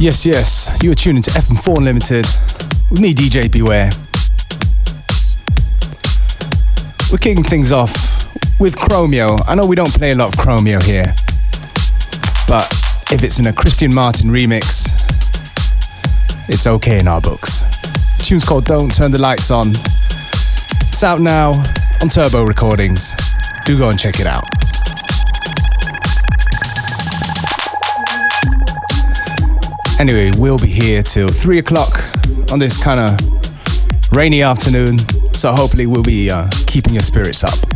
Yes, yes, you are tuning to FM4 Unlimited with me, DJ Beware. We're kicking things off with Chromeo. I know we don't play a lot of Chromeo here, but if it's in a Christian Martin remix, it's okay in our books. The tune's called Don't Turn the Lights On. It's out now on Turbo Recordings. Do go and check it out. Anyway, we'll be here till 3 o'clock on this kind of rainy afternoon, so hopefully we'll be uh, keeping your spirits up.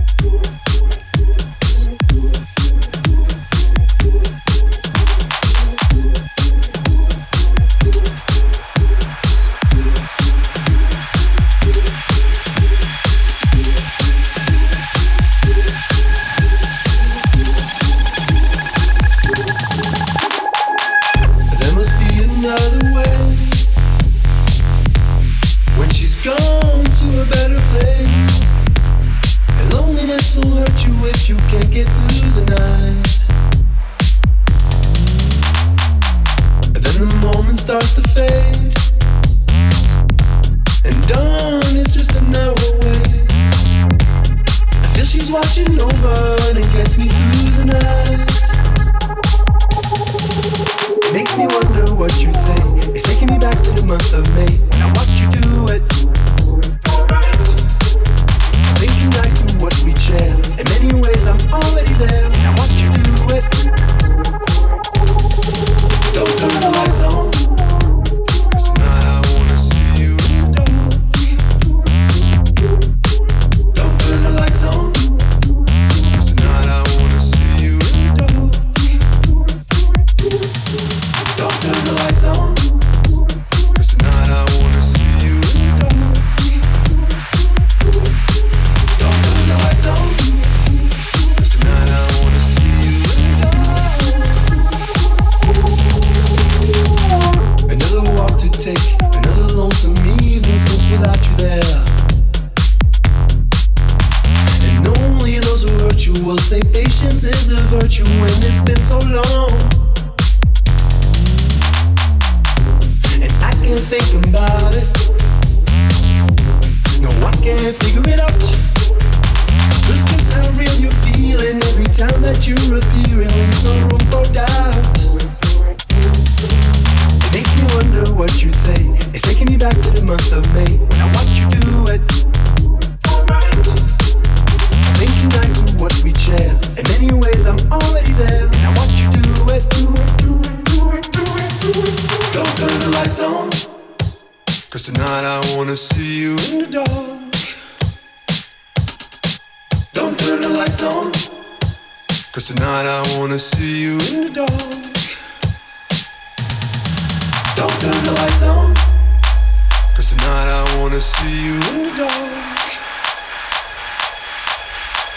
wanna see you in the dark.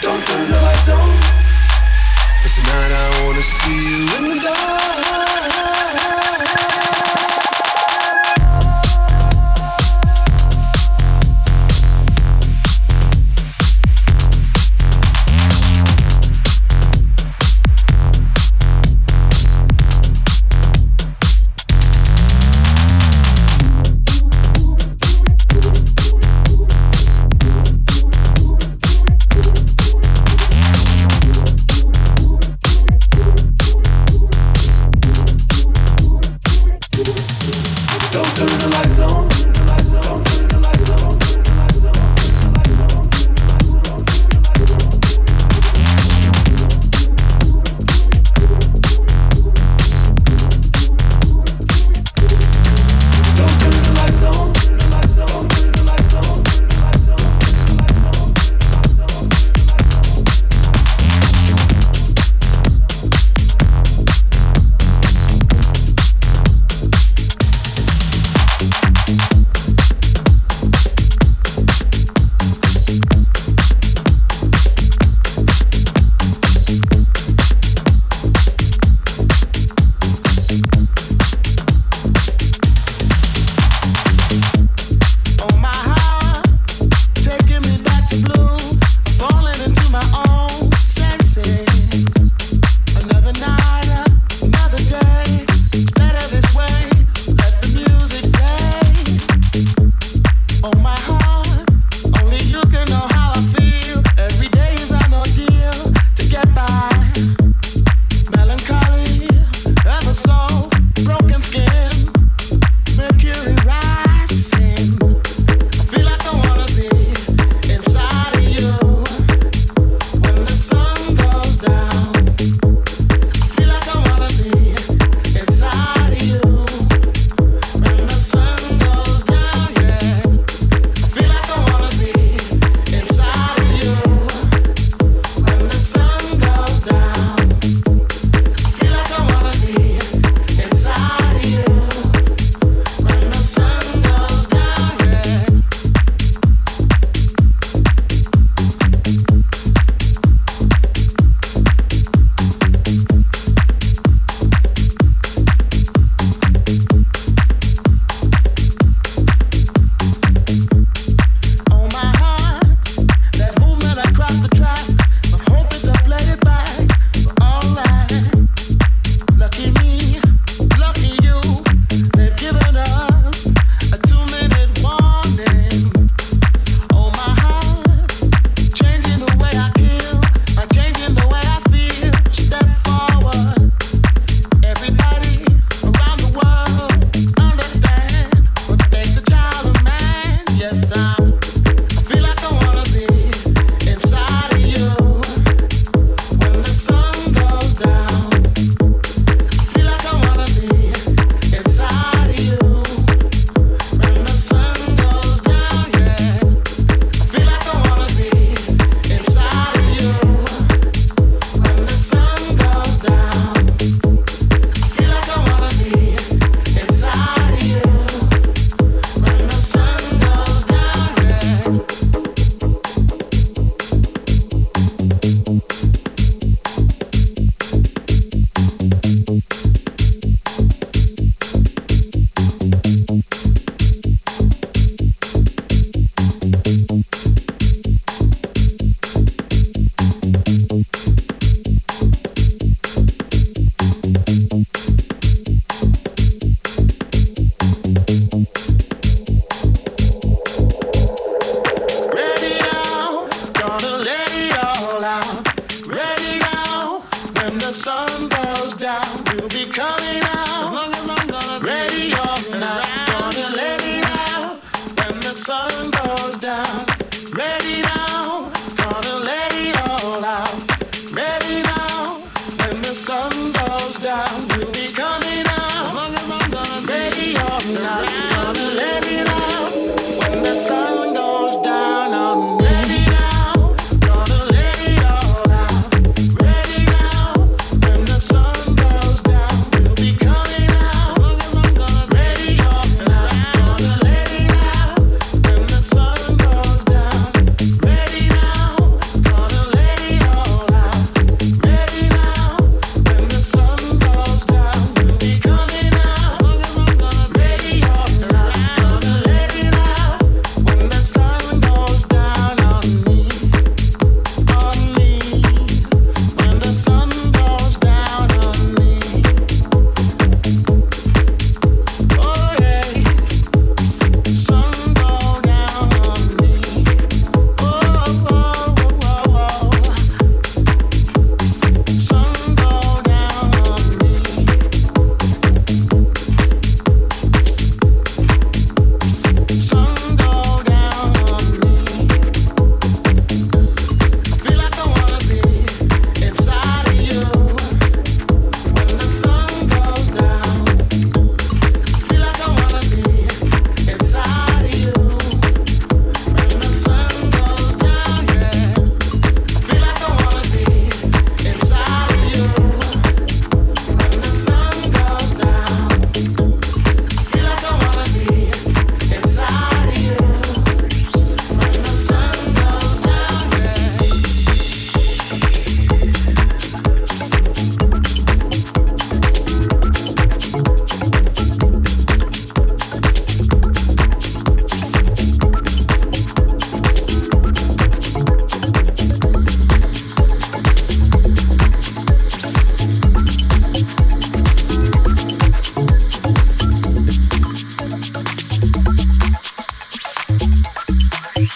Don't turn the lights on. Cause tonight I wanna see you in the dark.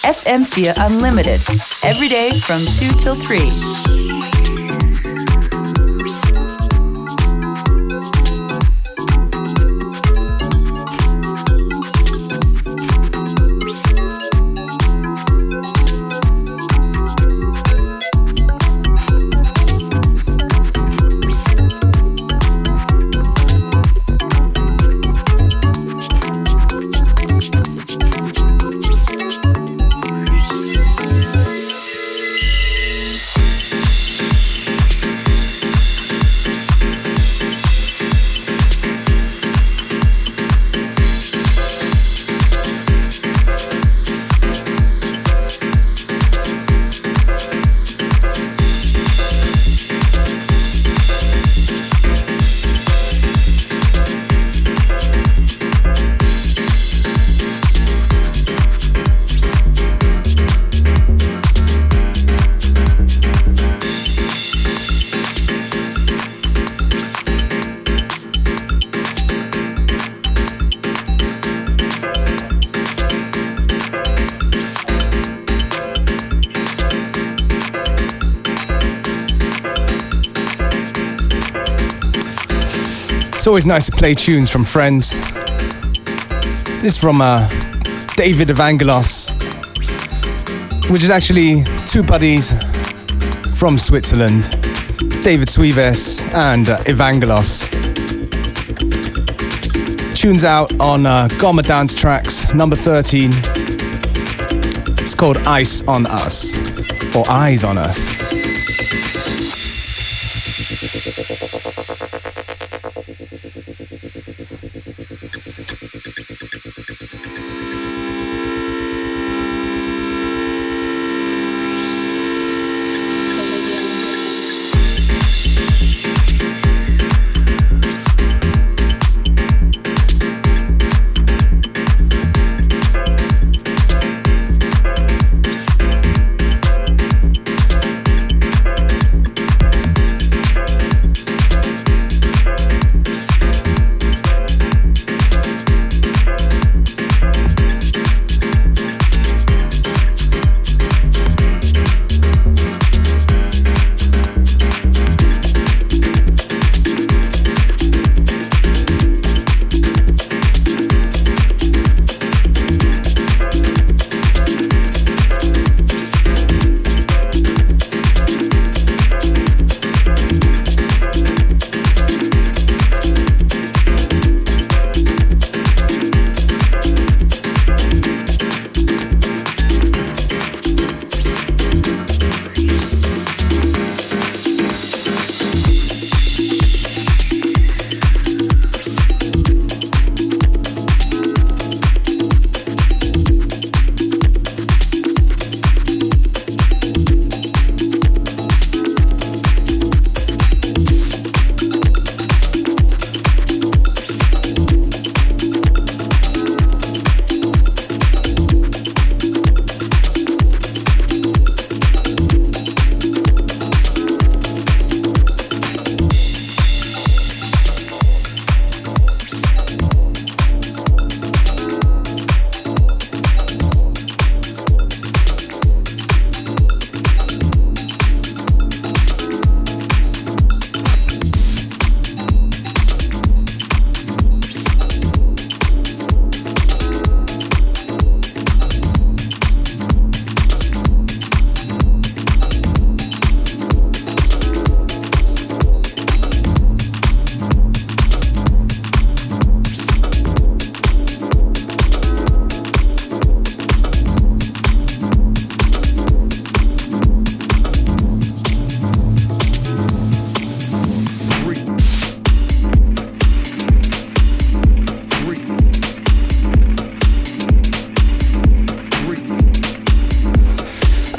FM4 Unlimited, every day from 2 till 3. Always nice to play tunes from friends. This is from uh, David Evangelos, which is actually two buddies from Switzerland, David Suives and uh, Evangelos. Tunes out on uh, Gomma Dance Tracks, number 13. It's called Ice on Us, or Eyes on Us.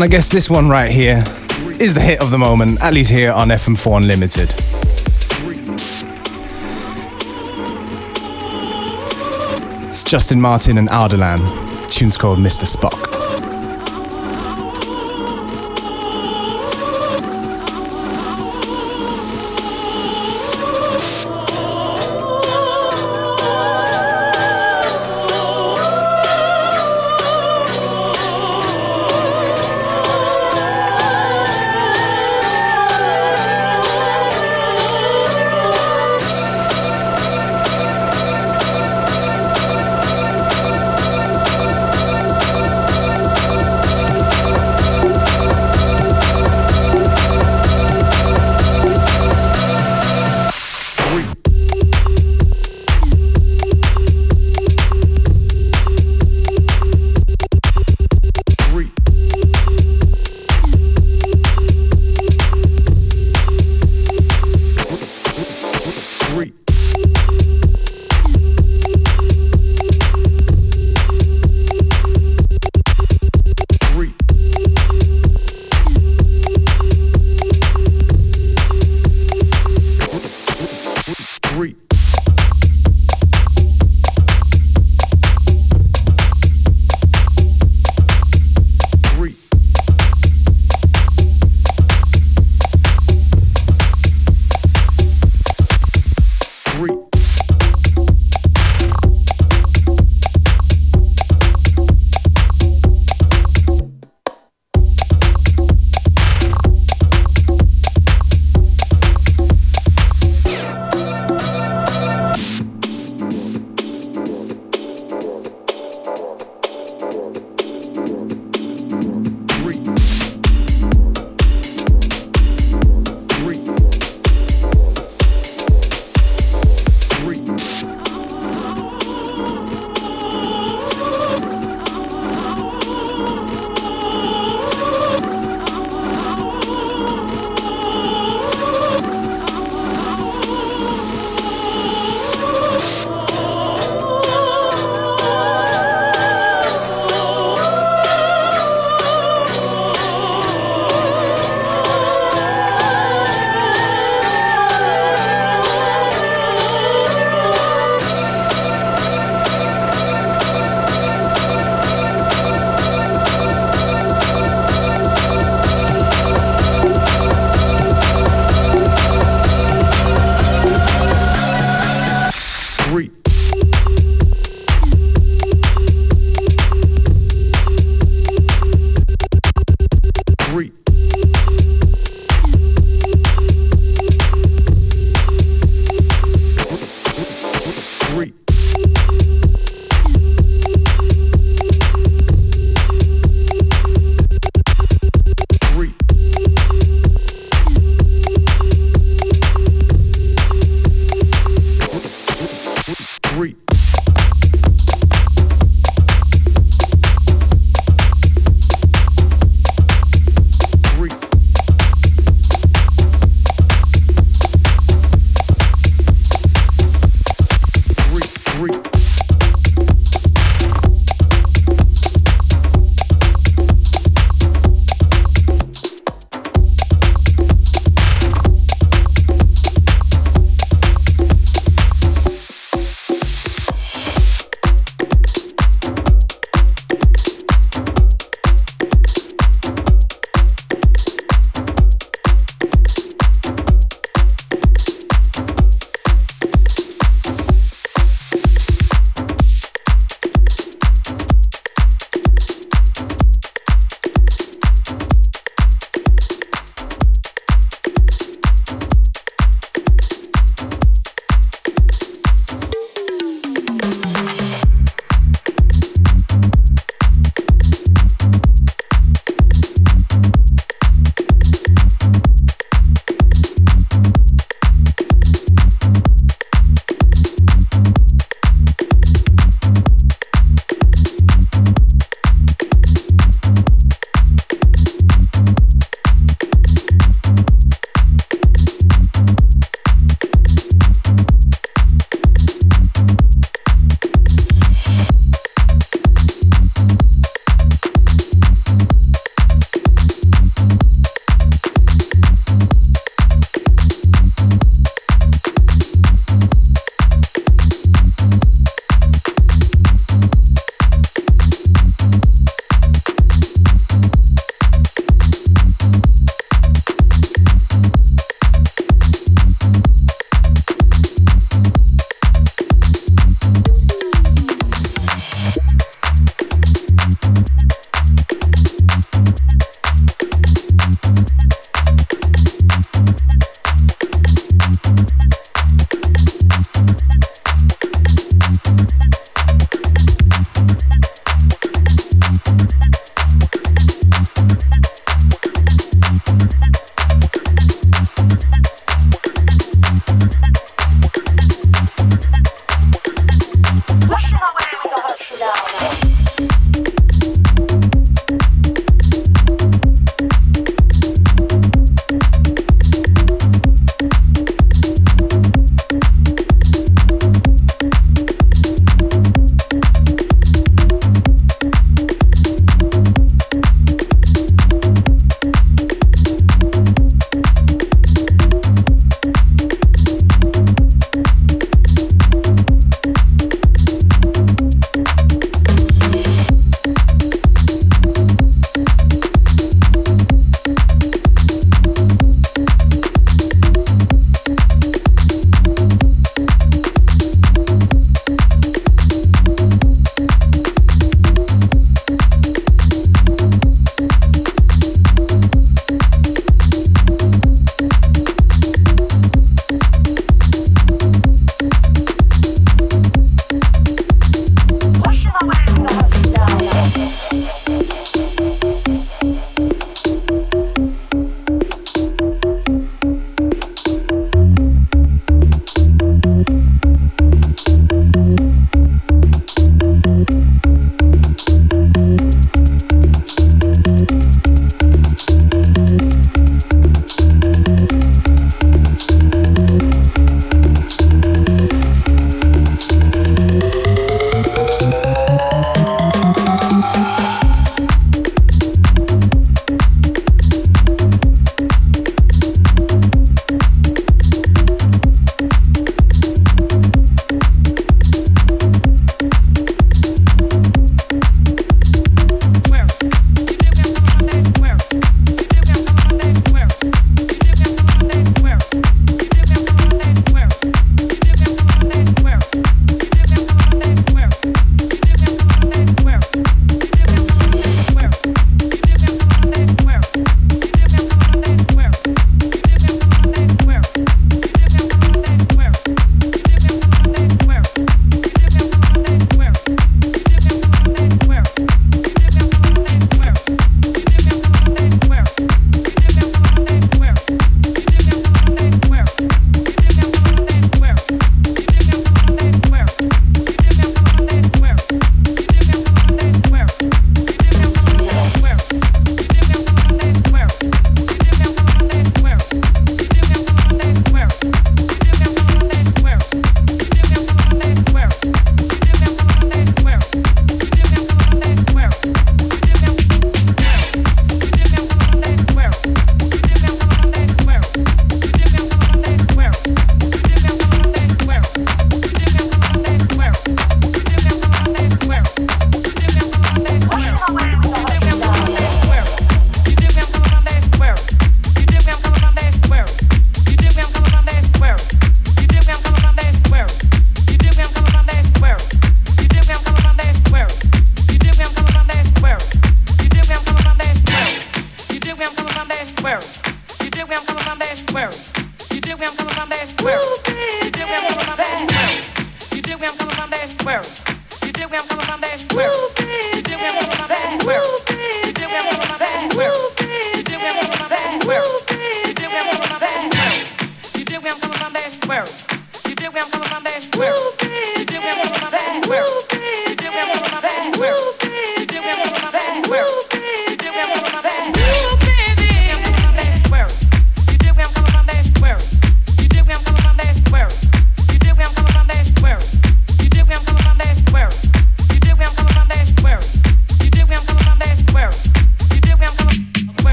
And I guess this one right here is the hit of the moment, at least here on FM4 Unlimited. It's Justin Martin and Ardalan. tune's called Mr. Spock.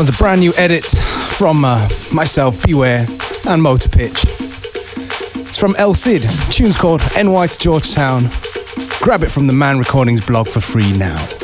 One's a brand new edit from uh, myself, Beware, and Motor Pitch. It's from El Cid. Tune's called NY to Georgetown. Grab it from the Man Recordings blog for free now.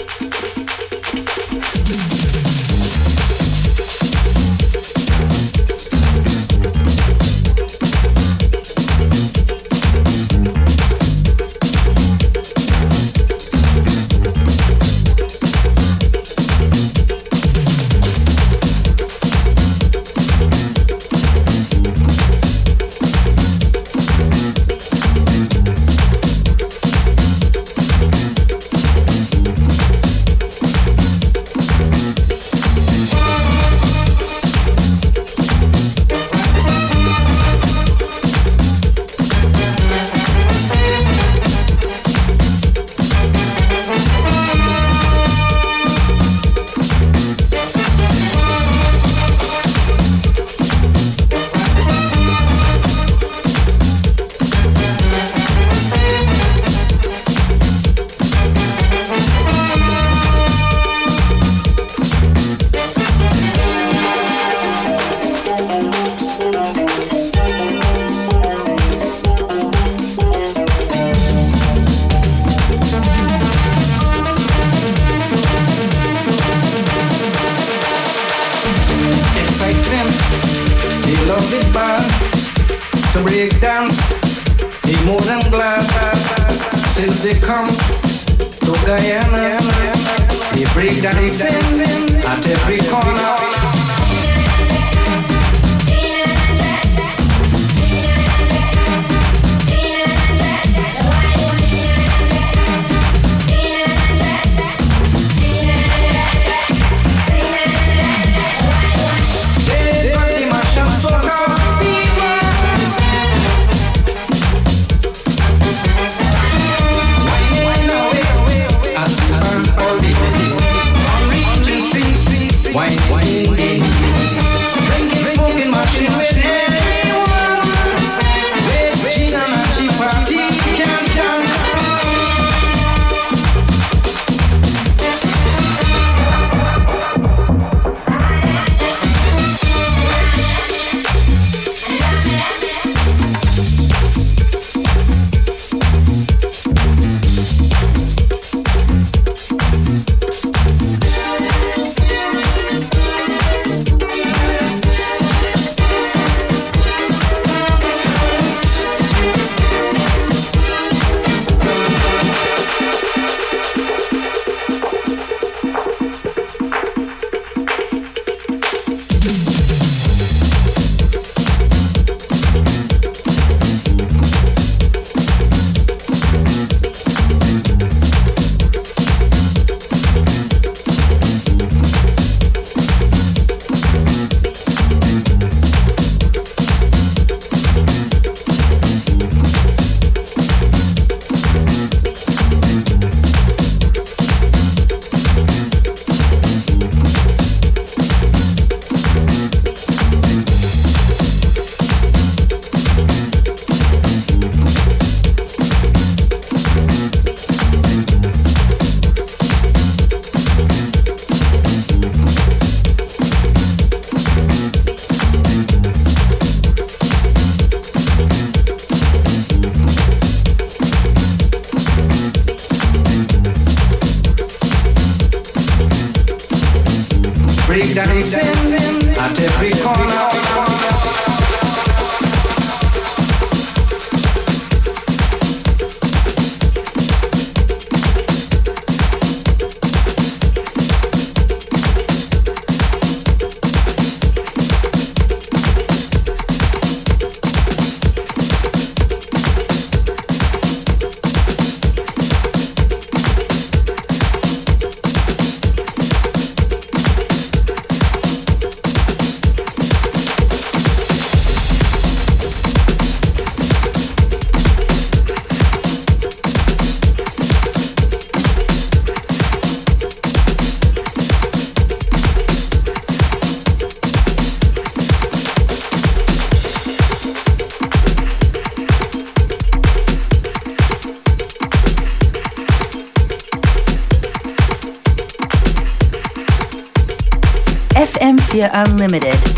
FM4 Unlimited.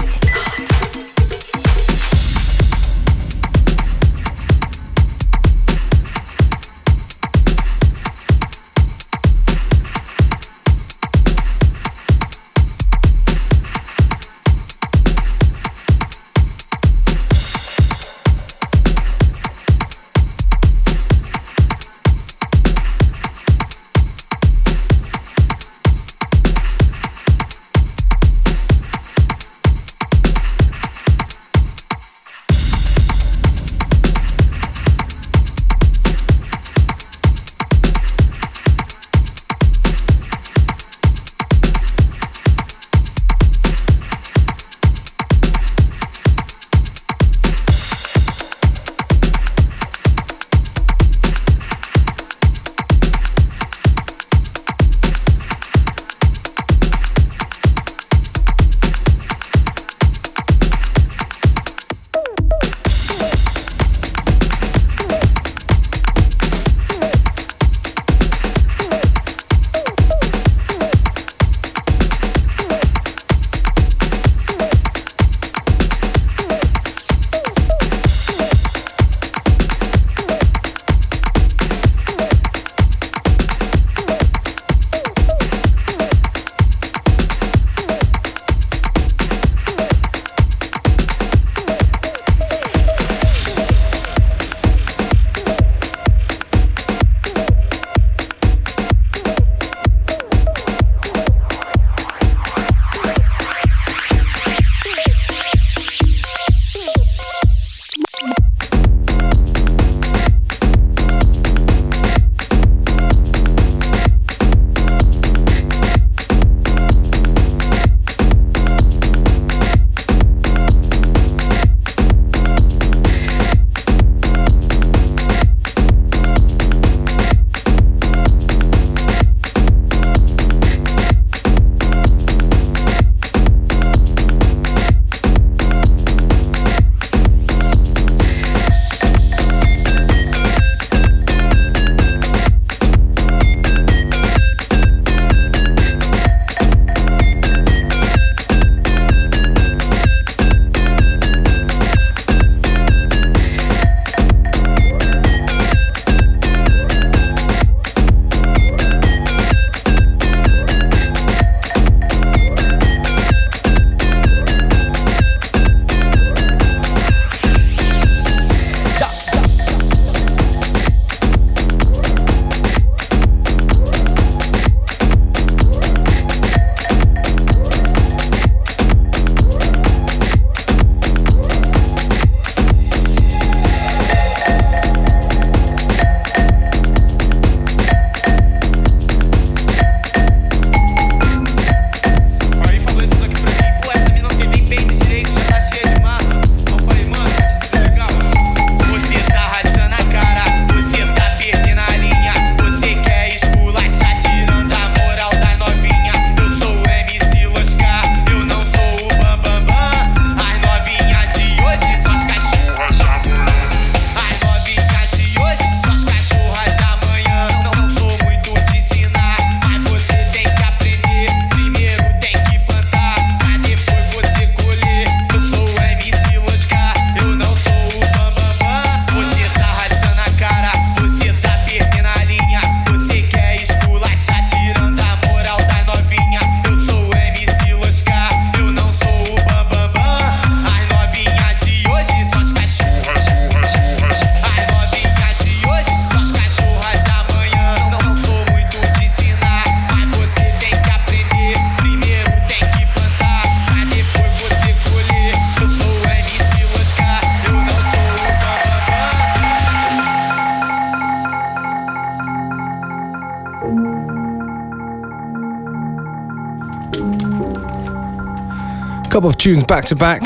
Couple of tunes back to back,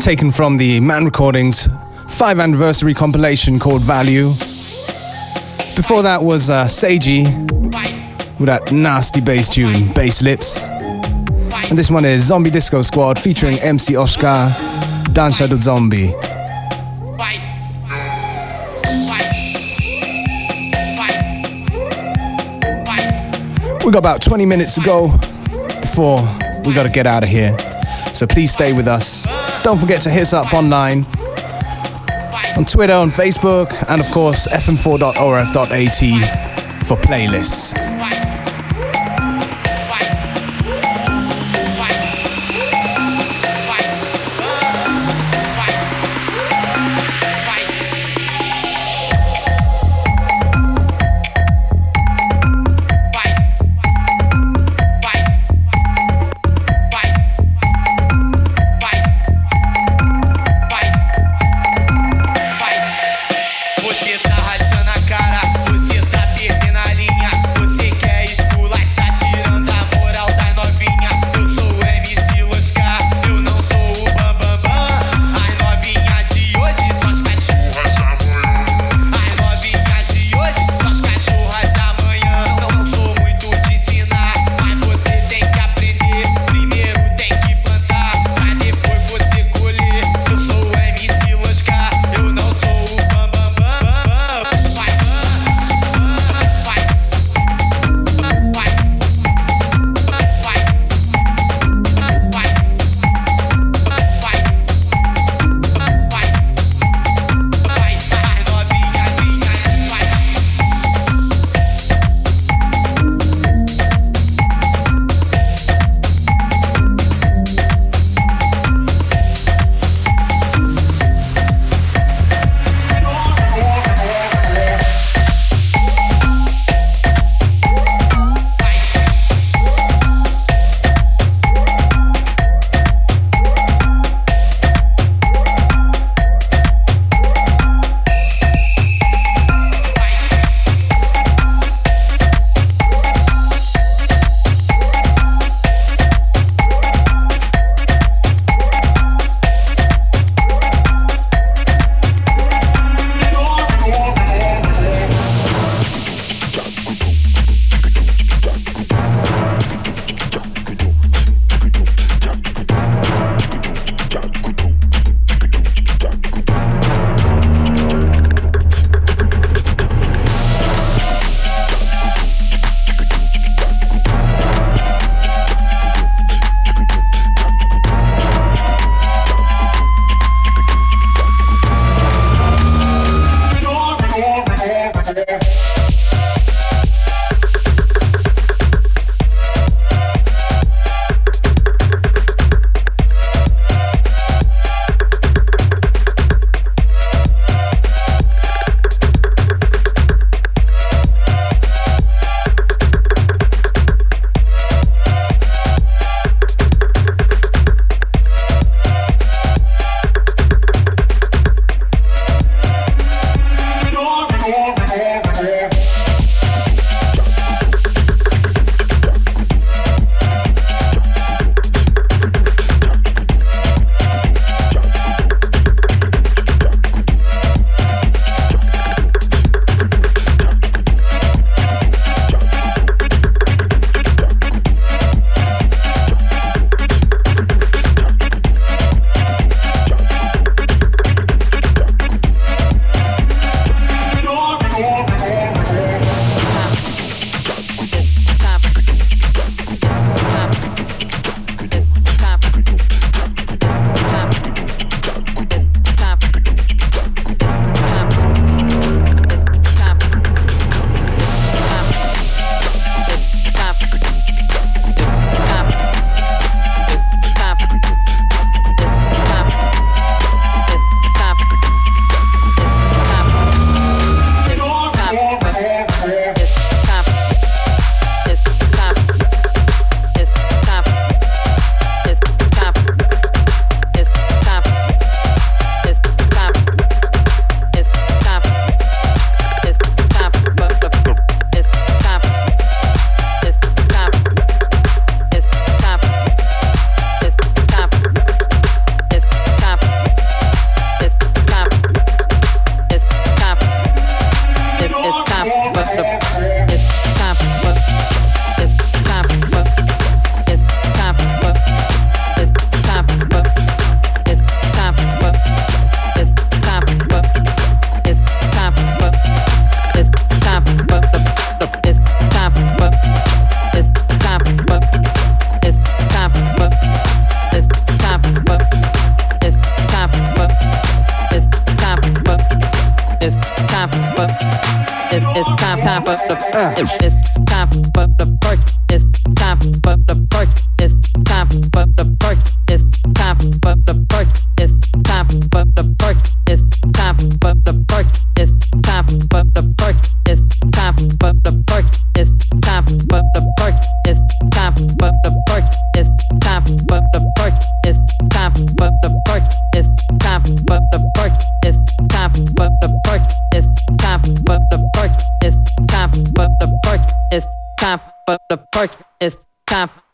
taken from the Man Recordings 5 anniversary compilation called Value. Before that was uh, Seiji with that nasty bass tune, Bass Lips. And this one is Zombie Disco Squad featuring MC Oscar, Danza do Zombie. We got about 20 minutes to go before we got to get out of here. So please stay with us. Don't forget to hit us up online on Twitter, on Facebook, and of course fm4.orf.at for playlists. Uh,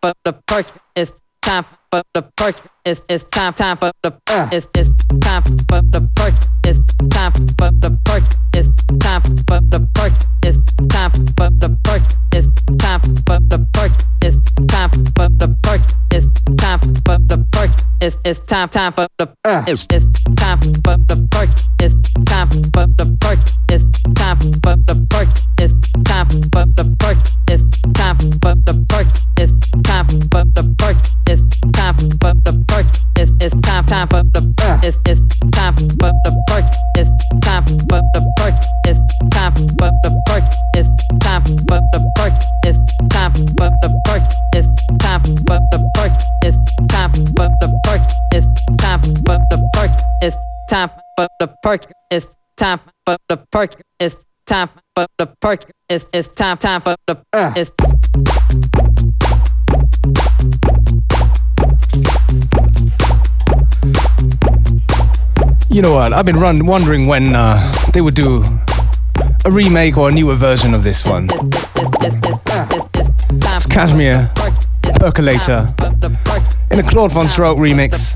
for the perk. It's time for the perk. It's it's time time for the uh. it's it's time for the perk. It's time for the perk. It's time for the perk. It's time for the perk. It's time for the perk. It's time for the perk. It's time for the perk. It's it's time time for the uh. it's it's time for the perk. It's time for the perk. It's time for the perk. It's time for the perk. It's time for the perk. It's time for the perk. It's time for the perk. It's it's time time for the uh. It's it's time for the perk. It's time for the perk. It's time for the perk. It's time for the perk. It's time for the perk. It's time for the perk. It's time for the perk. It's time for the perk. It's time for the perk. It's time for the perk. It's time for the perk. It's it's time time for the uh. You know what? I've been run, wondering when uh, they would do a remake or a newer version of this one. It's Cajmere Percolator in a Claude VonStroke remix.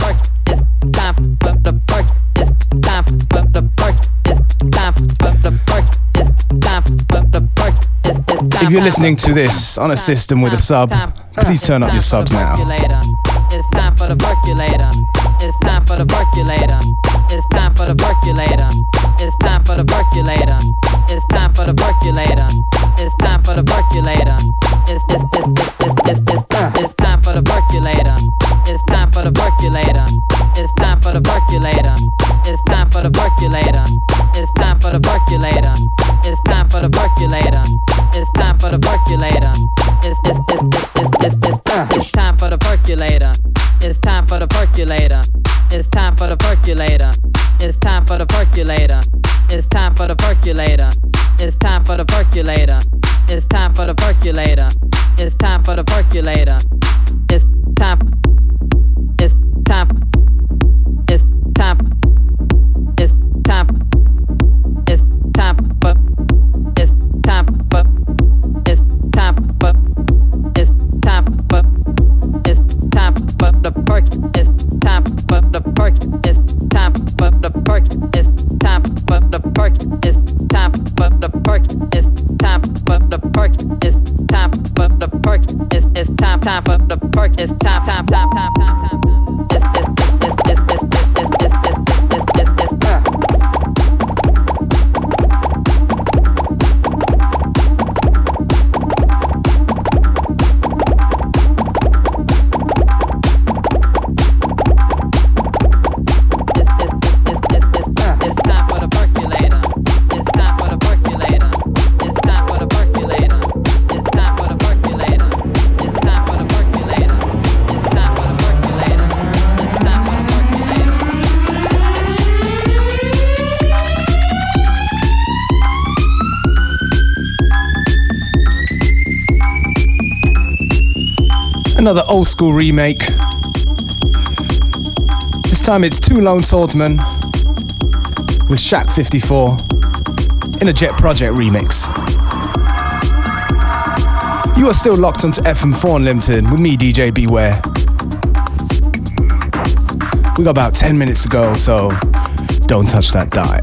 If you're listening to this on a system with a sub, please turn up your subs now. It's time for the percolator. It's time for the percolator. It's time for the percolator. It's time for the percolator. It's time for the percolator. It's time for the percolator. It's it's it's it's it's it's it's time for the percolator. It's time for the percolator. It's time for the percolator. It's time for the percolator. It's time for the percolator. It's time for the percolator. It's time for the percolator. It's it's it's it's it's it's it's time for the percolator. It's time for the percolator. It's time for the percolator. It's time for the percolator. It's time for the percolator. It's time for the percolator. It's time for the percolator. It's time for the percolator. It's time. Old school remake. This time it's Two Lone Swordsmen with Shaq 54 in a Jet Project remix. You are still locked onto FM4 Unlimited with me, DJ Beware. We got about 10 minutes to go, so don't touch that dial.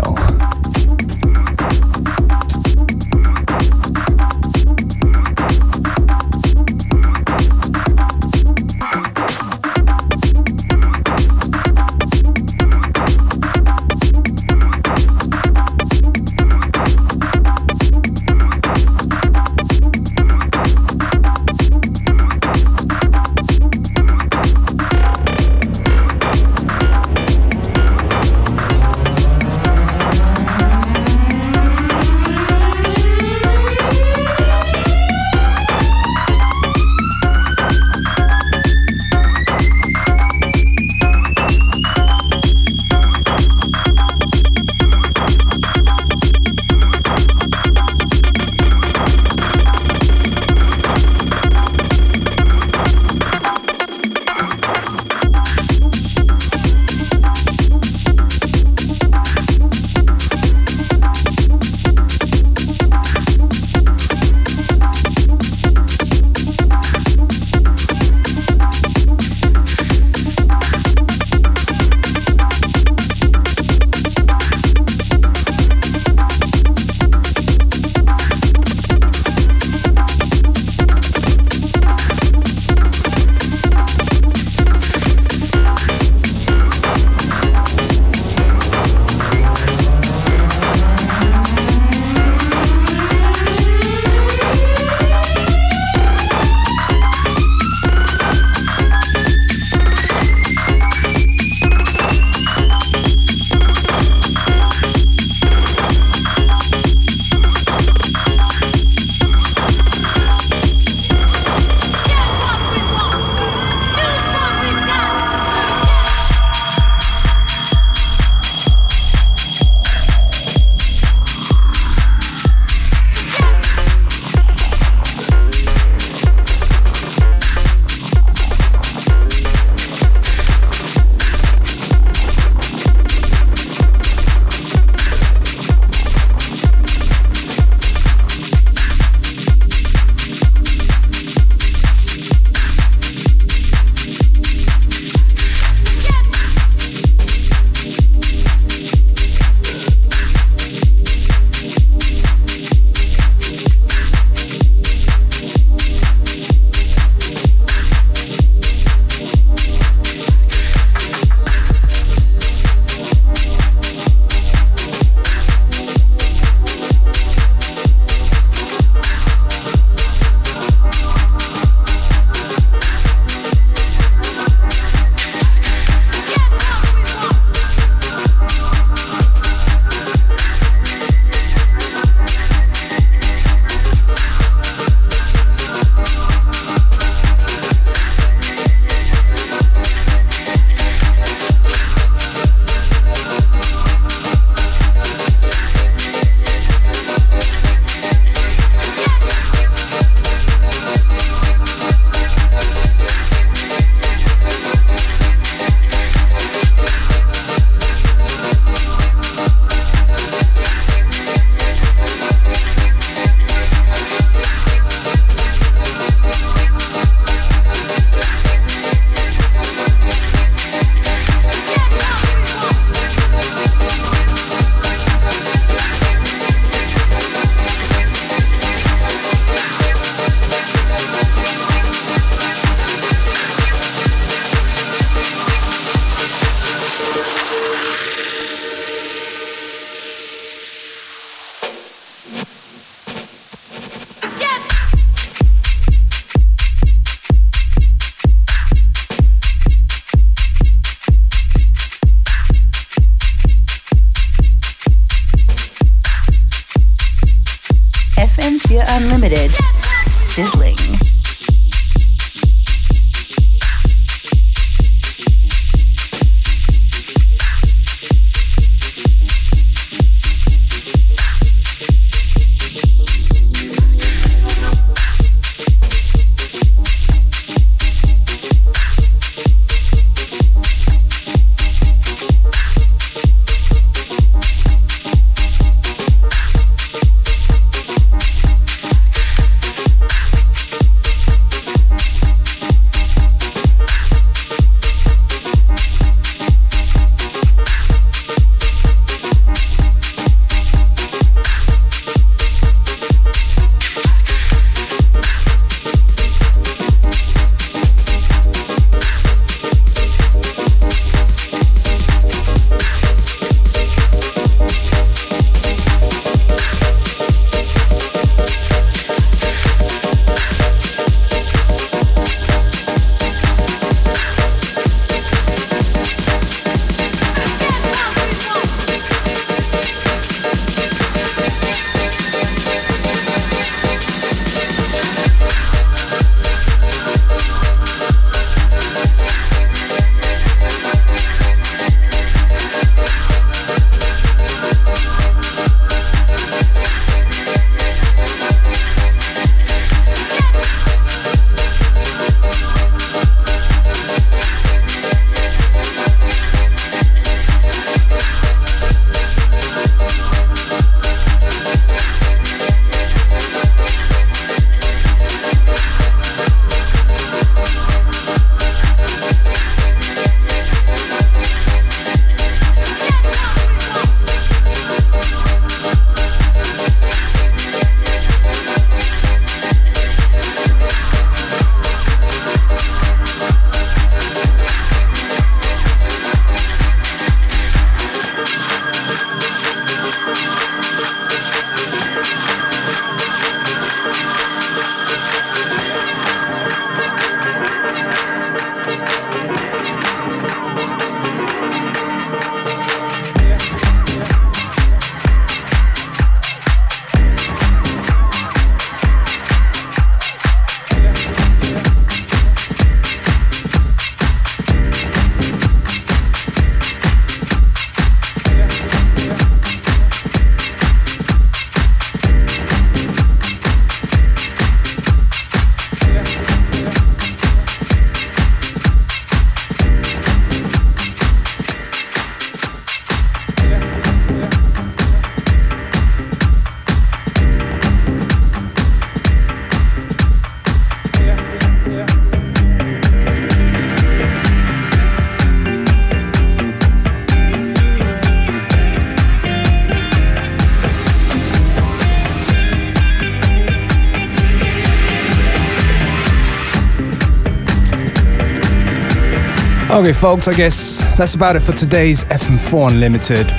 Okay, folks, I guess that's about it for today's FM4 Unlimited.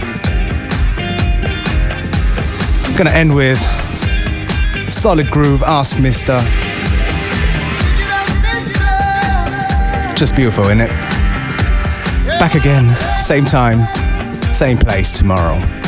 I'm gonna end with Solid Groove, Ask Mister. Just beautiful, isn't it? Back again, same time, same place tomorrow.